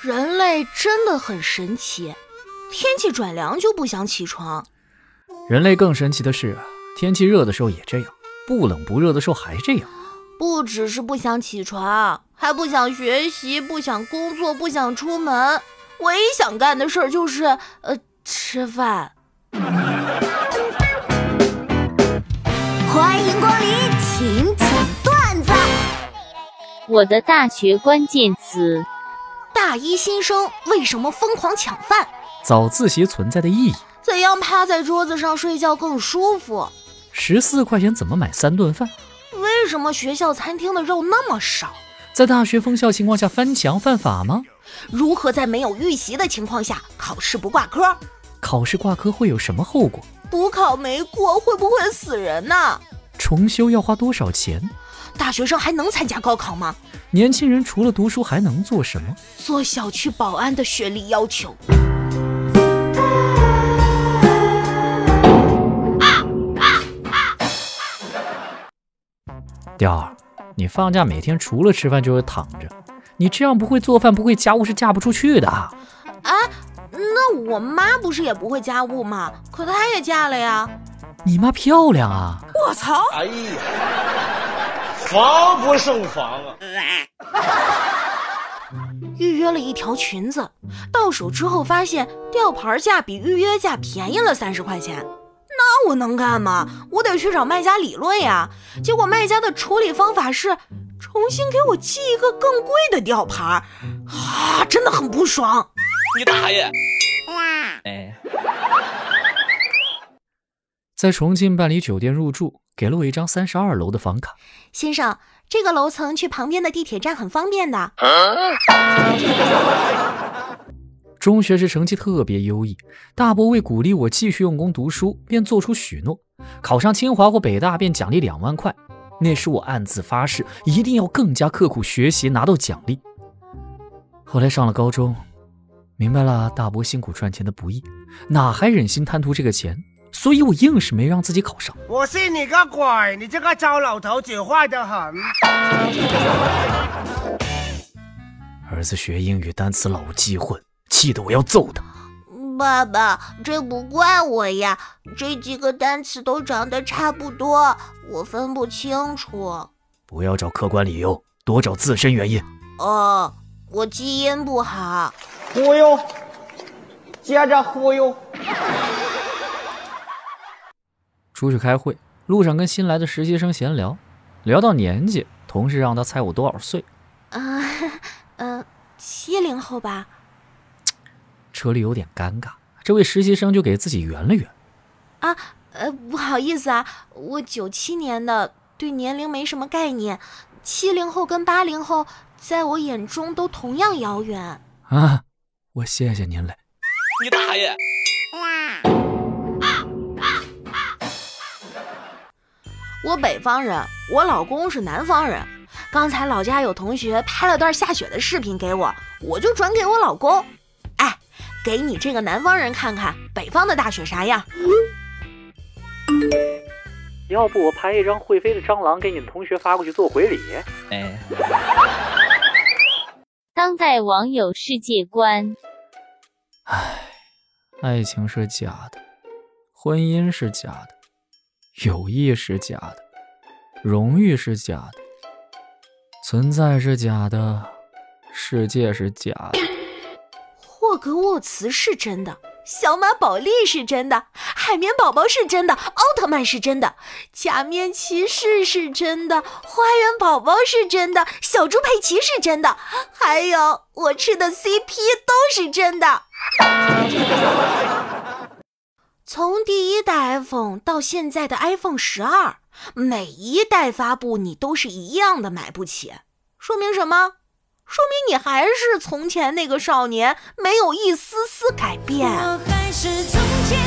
人类真的很神奇，天气转凉就不想起床。人类更神奇的是，天气热的时候也这样，不冷不热的时候还这样。不只是不想起床，还不想学习，不想工作，不想出门。唯一想干的事儿就是，呃，吃饭。欢迎光临，请讲段子。我的大学关键词。大一新生为什么疯狂抢饭？早自习存在的意义？怎样趴在桌子上睡觉更舒服？十四块钱怎么买三顿饭？为什么学校餐厅的肉那么少？在大学封校情况下翻墙犯法吗？如何在没有预习的情况下考试不挂科？考试挂科会有什么后果？补考没过会不会死人呢？重修要花多少钱？大学生还能参加高考吗？年轻人除了读书还能做什么？做小区保安的学历要求。雕儿，你放假每天除了吃饭就是躺着，你这样不会做饭不会家务是嫁不出去的。啊，那我妈不是也不会家务吗？可她也嫁了呀。你妈漂亮啊！我操！哎呀！防不胜防啊！预约了一条裙子，到手之后发现吊牌价比预约价便宜了三十块钱，那我能干吗？我得去找卖家理论呀。结果卖家的处理方法是重新给我寄一个更贵的吊牌，啊，真的很不爽！你大爷！哎，在重庆办理酒店入住。给了我一张三十二楼的房卡，先生，这个楼层去旁边的地铁站很方便的。中学时成绩特别优异，大伯为鼓励我继续用功读书，便做出许诺：考上清华或北大便奖励两万块。那时我暗自发誓，一定要更加刻苦学习，拿到奖励。后来上了高中，明白了大伯辛苦赚钱的不易，哪还忍心贪图这个钱？所以我硬是没让自己考上。我信你个鬼！你这个糟老头子坏得很。儿子学英语单词老记混，气得我要揍他。爸爸，这不怪我呀，这几个单词都长得差不多，我分不清楚。不要找客观理由，多找自身原因。哦，我基因不好。忽悠，接着忽悠。出去开会，路上跟新来的实习生闲聊，聊到年纪，同事让他猜我多少岁。啊，呃，七零后吧。车里有点尴尬，这位实习生就给自己圆了圆。啊，呃，不好意思啊，我九七年的，对年龄没什么概念。七零后跟八零后，在我眼中都同样遥远。啊，我谢谢您嘞。你大爷！我北方人，我老公是南方人。刚才老家有同学拍了段下雪的视频给我，我就转给我老公。哎，给你这个南方人看看北方的大雪啥样。要不我拍一张会飞的蟑螂给你的同学发过去做回礼？哎。当代网友世界观。唉，爱情是假的，婚姻是假的。友谊是假的，荣誉是假的，存在是假的，世界是假的。霍格沃茨是真的，小马宝莉是真的，海绵宝宝是真的，奥特曼是真的，假面骑士是真的，花园宝宝是真的，小猪佩奇是真的，还有我吃的 CP 都是真的。从第一代 iPhone 到现在的 iPhone 十二，每一代发布你都是一样的买不起，说明什么？说明你还是从前那个少年，没有一丝丝改变。我还是从前